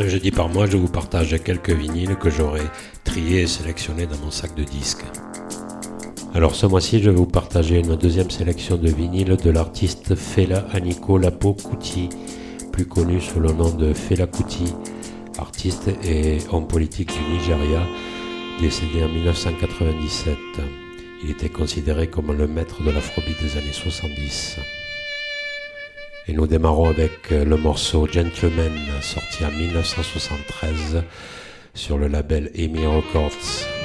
Un jeudi par mois, je vous partage quelques vinyles que j'aurai triés et sélectionnés dans mon sac de disques. Alors ce mois-ci, je vais vous partager une deuxième sélection de vinyles de l'artiste Fela Aniko Lapo Kuti, plus connu sous le nom de Fela Kuti, artiste et homme politique du Nigeria, décédé en 1997. Il était considéré comme le maître de l'afrobeat des années 70. Et nous démarrons avec le morceau Gentleman, sorti en 1973 sur le label EMI Records.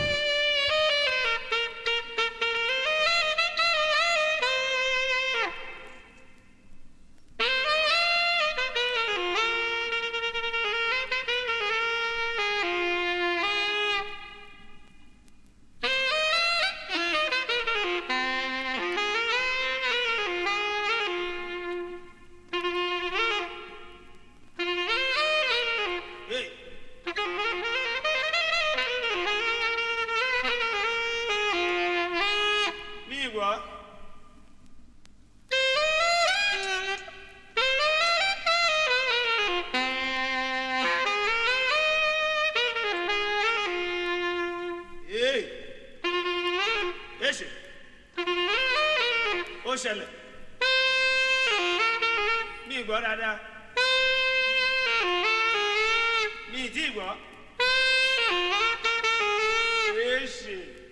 mi gbọ́ dáadáa mi ì tí ì gbọ́. Ẹ.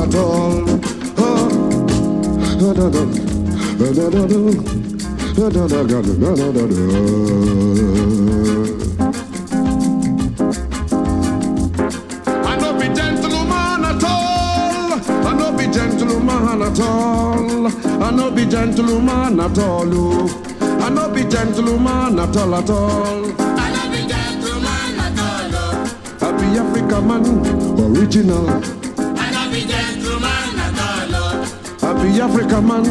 at all. I no be gentleman at all. I no be gentleman at all. I no be gentleman at all. Oh. I no be gentleman at all at all. I no be gentleman at all. Oh. I be African man, original. Be African man,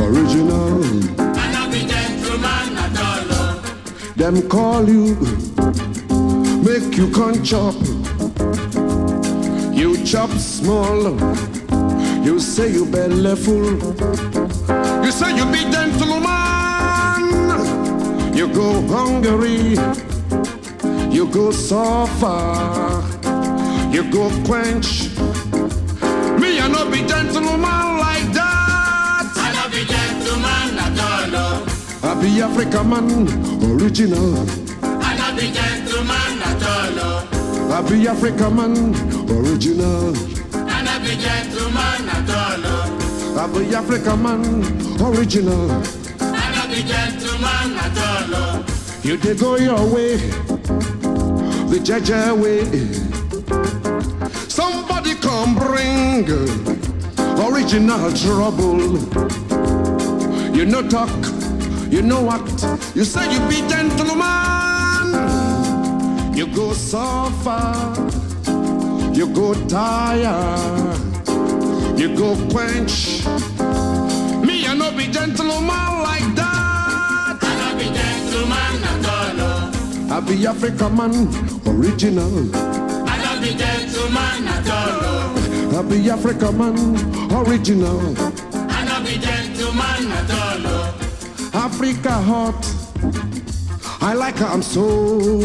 original. And I be gentleman at all. Them call you, make you can chop. You chop small, you say you belly full. You say you be gentleman, you go hungry, you go so far. you go quench. Me, I no be gentleman be African man, original. I be gentleman at all. Oh. I be African man, original. I be gentleman at all. Oh. I be African man, original. I be gentleman at all. Oh. You did go your way, the Jaja way. Somebody come bring original trouble. You no talk you know what? You say you be gentleman. You go so far. You go tired. You go quench. Me, I no be gentleman like that. I no be gentleman at all. I be African man, original. I no be gentleman at all. I be African man, original. Africa hot. I like her, I'm so.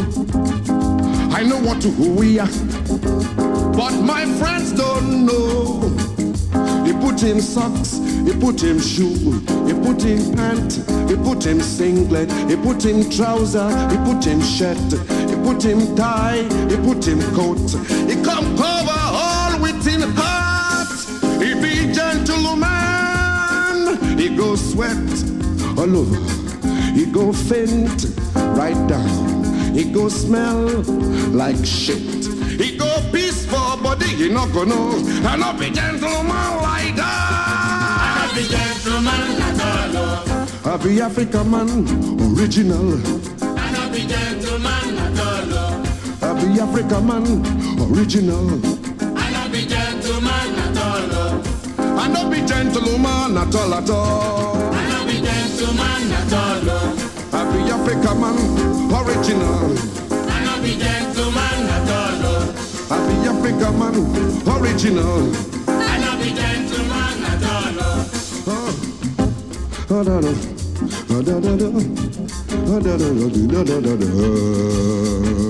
I know what to we are. But my friends don't know. He put him socks, he put him shoe, he put him pant, he put him singlet, he put him trouser, he put him shirt, he put him tie, he put him coat. He come cover all within heart. He be gentleman, he go sweat all over. He go faint right down. He go smell like shit. He go peaceful, but he not gonna. I not be gentleman like that. I be gentleman at all. I be African man, original. I not be gentleman at all. I be African man, original. I not be gentleman at all. I not be gentleman at all at all gentleman at all. I be African man, original. I no be gentleman at all. I be African man, original. I no be gentleman at all. Oh, ah. oh ah, da da, oh da da da, oh da da da da da da.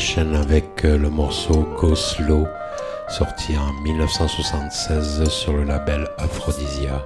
Enchaîne avec euh, le morceau Go Slow, sorti en 1976 sur le label Aphrodisia.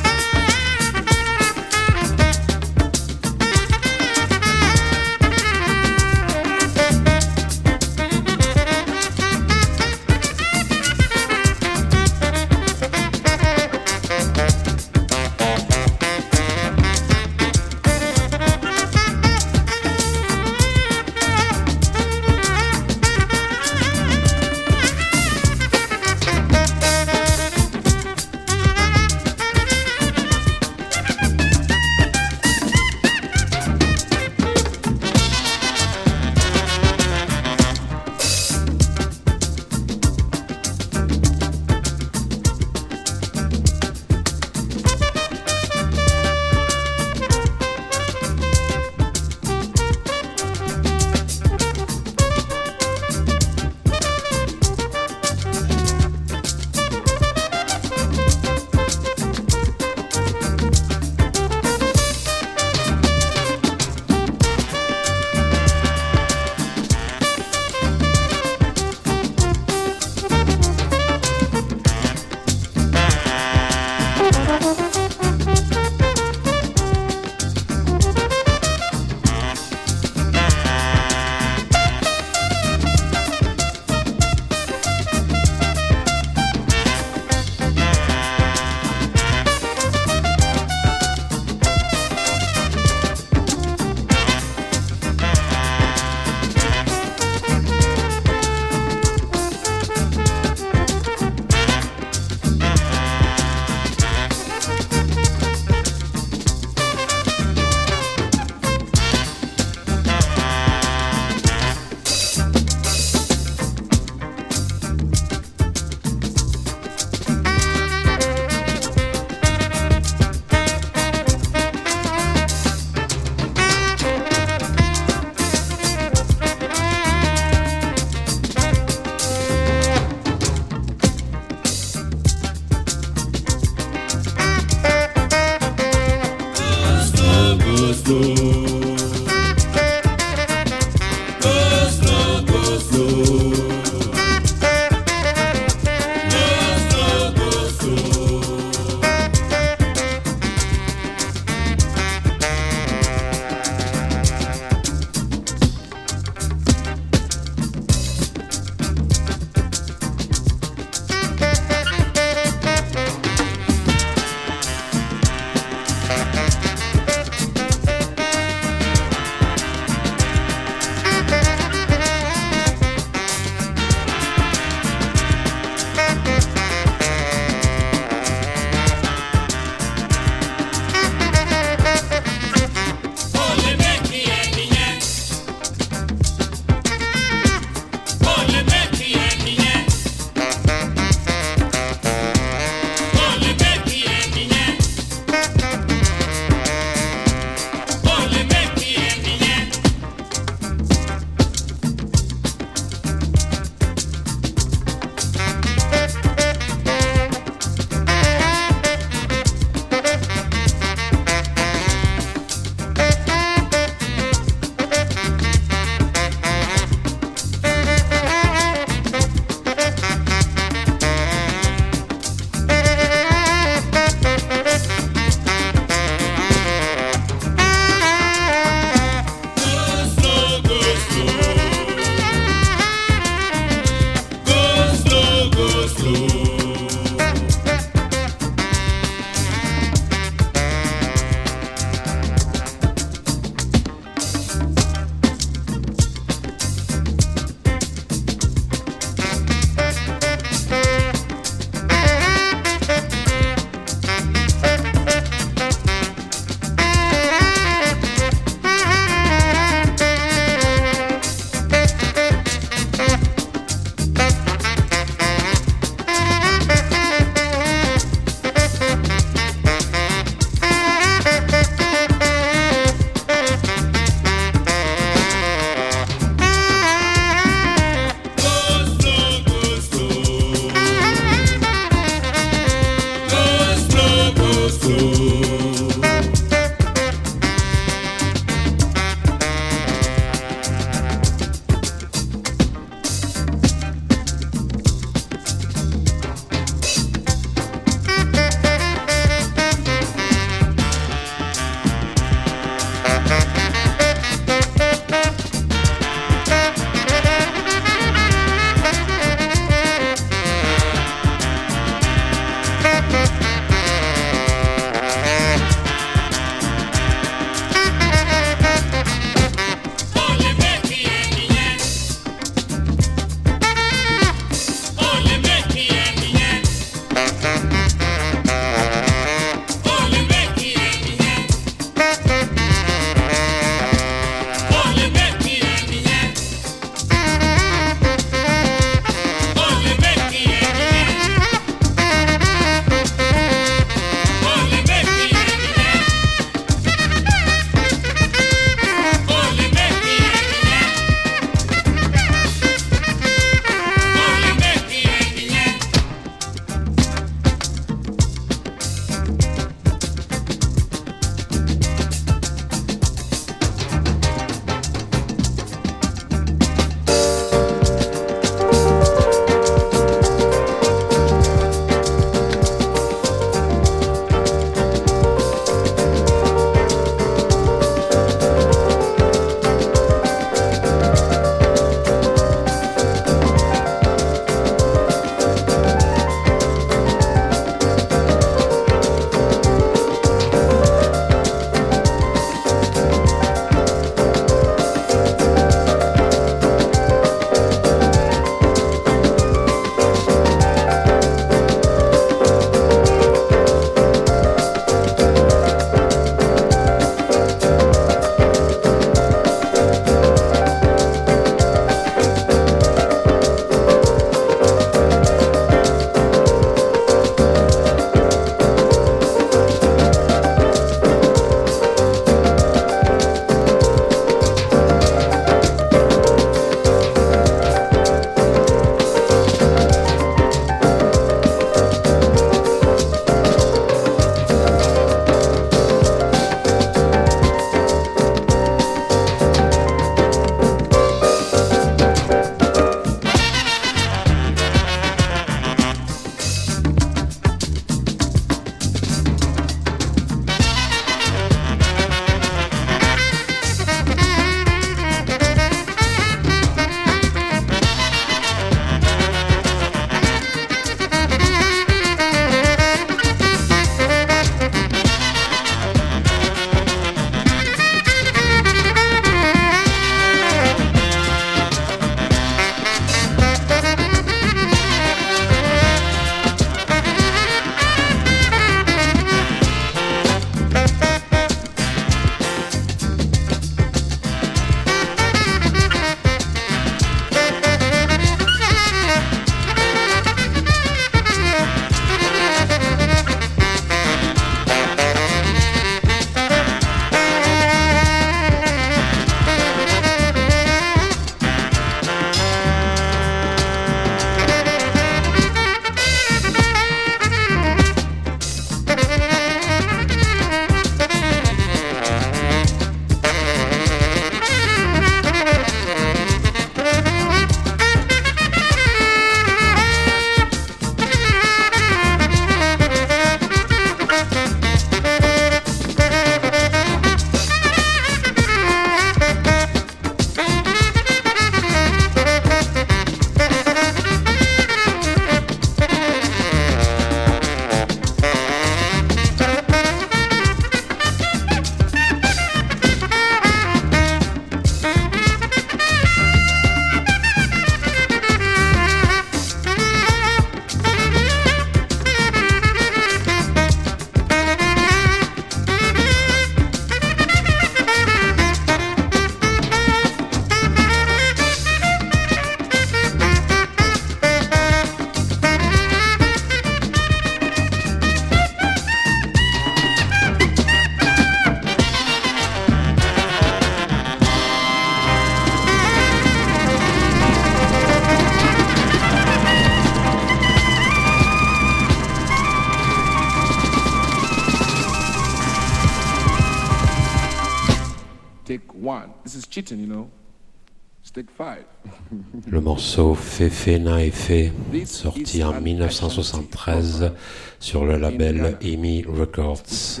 Le morceau Fefe Na Efe, sorti en 1973 sur le label EMI Records.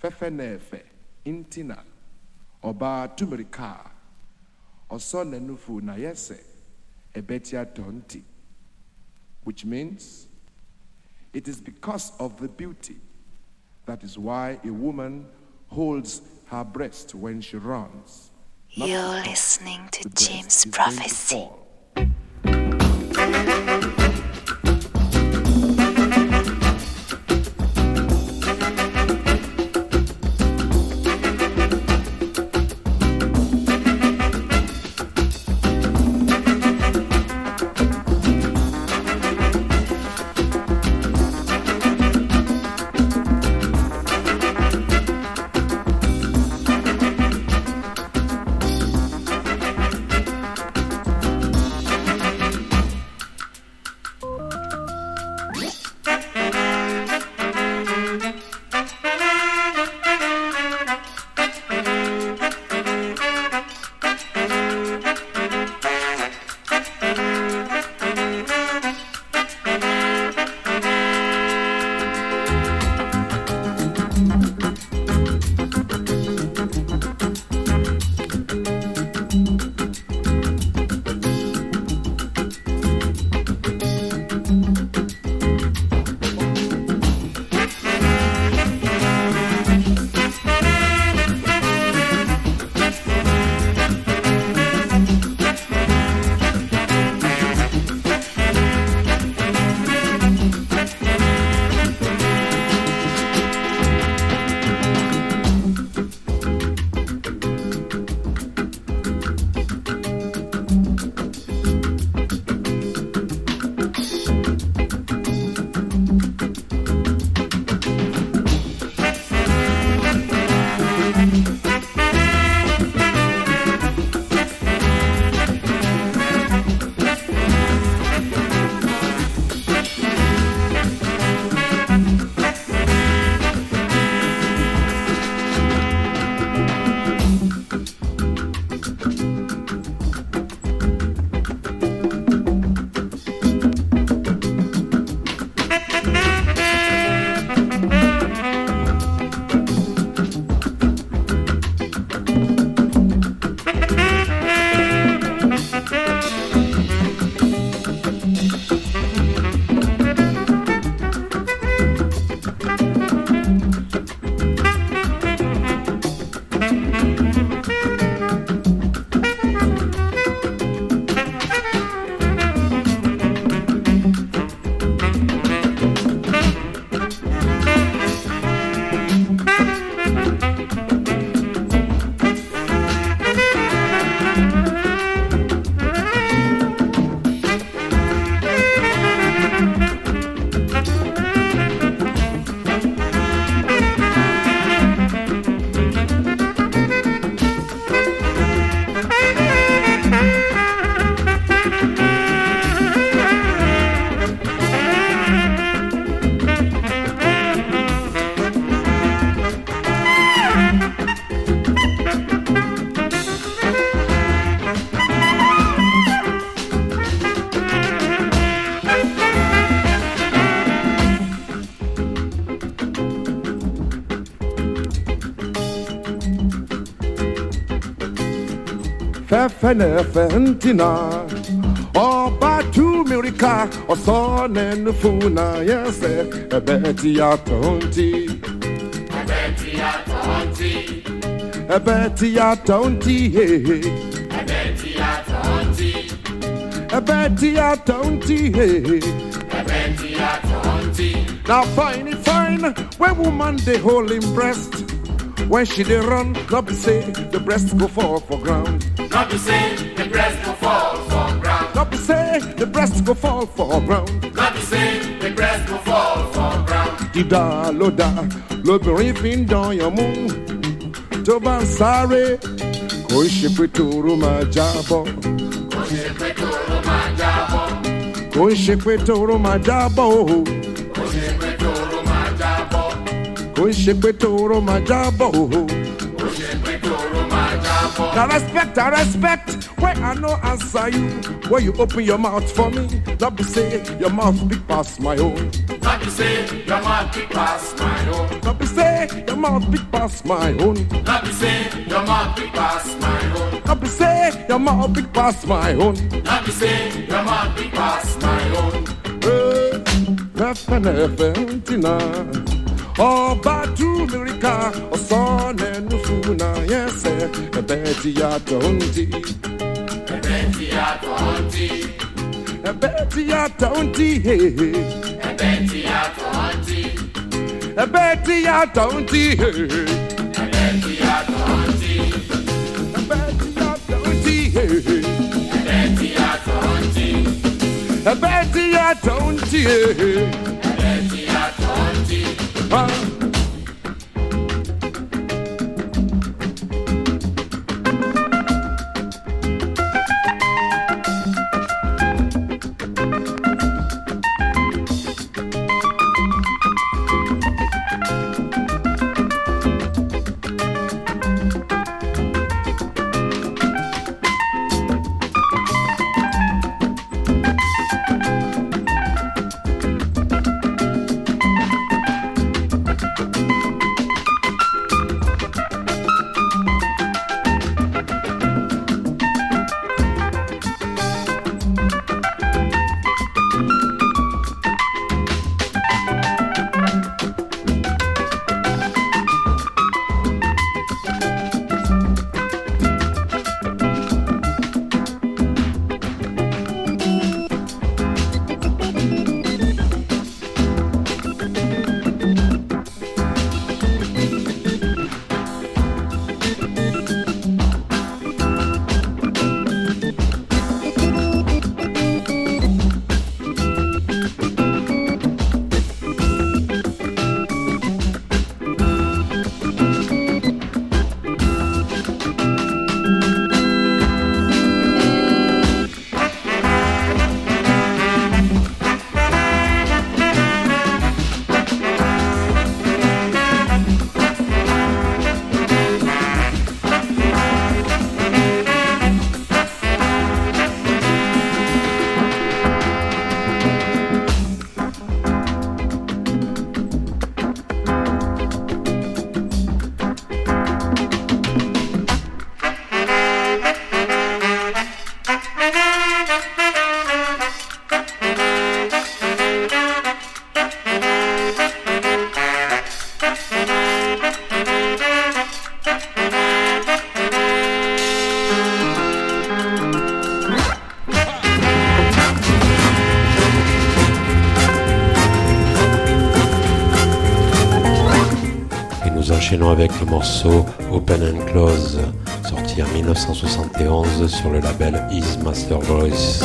Fefe nefe, intina, oba tumerika, oso nenufu na yese, ebetia tonti. Which means, it is because of the beauty. That is why a woman holds her breast when she runs. You're listening to James is going to Prophecy. Fɛfɛnɛ fɛntina ɔba tu mirika ɔsɔnɛ nufuna yɛsɛ ɛbɛ ti atɔnti. ɛbɛ ti atɔnti hehe. ɛbɛ ti atɔnti hehe. Now fine, it fine, when woman they hold him breast. When she dey run, not be say the breast go fall for ground. Not to say the breast will fall for ground. Not be say the breast go fall for ground. Not to say the breast will fall for ground. Dídá ló dá lóbìnrin fi ń dán yàn mú. Tó bá ń sáré, kò ń ṣe pé tòró máa jábọ́. Kò ṣe pé tòró máa jábọ́. Kò ń ṣe pé tòró máa jábọ́ o. Kò ṣe pé tòró máa jábọ́. Kò ń ṣe pé tòró máa jábọ́ o. Now respect, I respect. Where I no answer you, where you open your mouth for me. Not be say your mouth big past my own. Not be say your mouth big past my own. Not be say your mouth big past my own. Not be say your mouth big past my own. Not be say your mouth big past my own. Not be say your mouth big past my own. Nefe nefe ntina Ọba tu mirika ọsọ n'enu funa yẹsẹ ẹbẹ ti yàtọ̀ ntí. Ẹ̀bẹ̀ ti yàtọ̀ ntí. Ẹbẹ ti yàtọ̀ ntí. Ẹ̀bẹ̀ ti yàtọ̀ ntí. Ẹbẹ ti yàtọ̀ ntí. Ẹ̀bẹ̀ ti yàtọ̀ ntí. Ẹbẹ ti yàtọ̀ ntí. Ẹ̀bẹ̀ ti yàtọ̀ ntí. Ẹbẹ ti yàtọ̀ ntí. Ẹ̀bẹ̀ ti yàtọ̀ ntí. Ah. Avec le morceau Open and Close, sorti en 1971 sur le label Is Master Voice.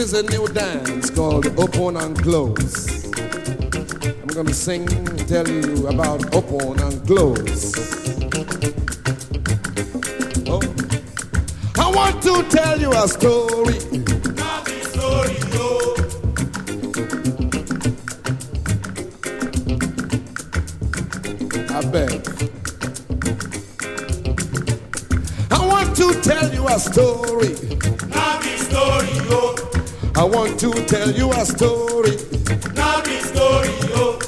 Is a new dance called Open and Close. I'm gonna sing, and tell you about Open and Close. Oh. I want to tell you a story. story. I beg. I want to tell you a story. Want to tell you a story. Not the story, oh.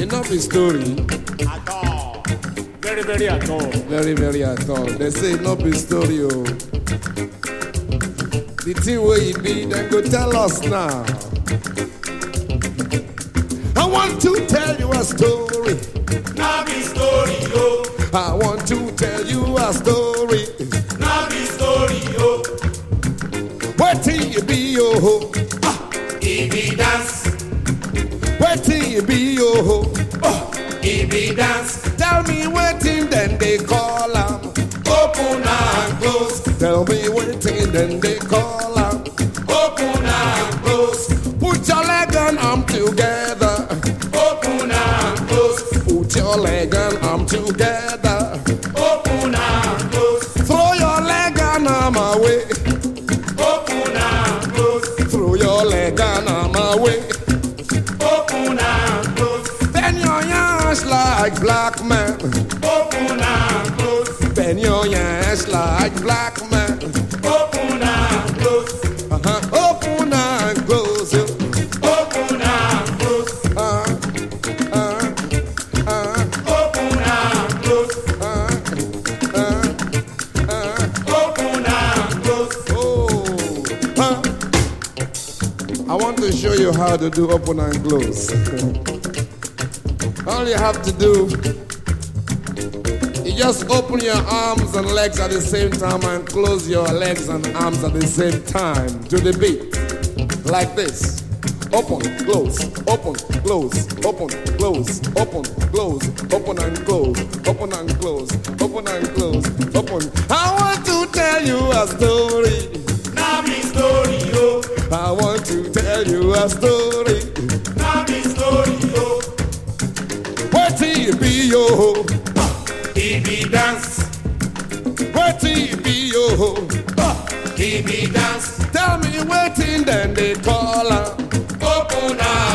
Enough the story. At all. Very, very at all. Very, very at all. They say not be story, oh. The thing where you be, then go tell us now. I want to tell you a story. Not the story, oh. I want to tell you a story. Not the story, oh. Where till you be, oh? Dance. How to do open and close. All you have to do, you just open your arms and legs at the same time and close your legs and arms at the same time to the beat. Like this. Open, close, open, close, open, close, open, close, open and close, open and close, open and close, open. I want to tell you a story. I want to tell you a story. Now me story, oh. yo. Wait till you be oh? yo. He be dance. Till you be yo. He be dance. Tell me waiting, then they call her. Open and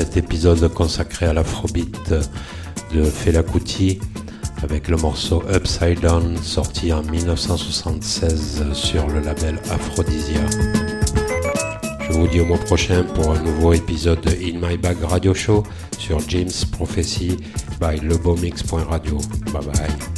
Cet épisode consacré à l'afrobeat de Fela Kuti avec le morceau Upside Down sorti en 1976 sur le label Aphrodisia. Je vous dis au mois prochain pour un nouveau épisode de In My Bag Radio Show sur James Prophecy by lebomix.radio. Bye bye.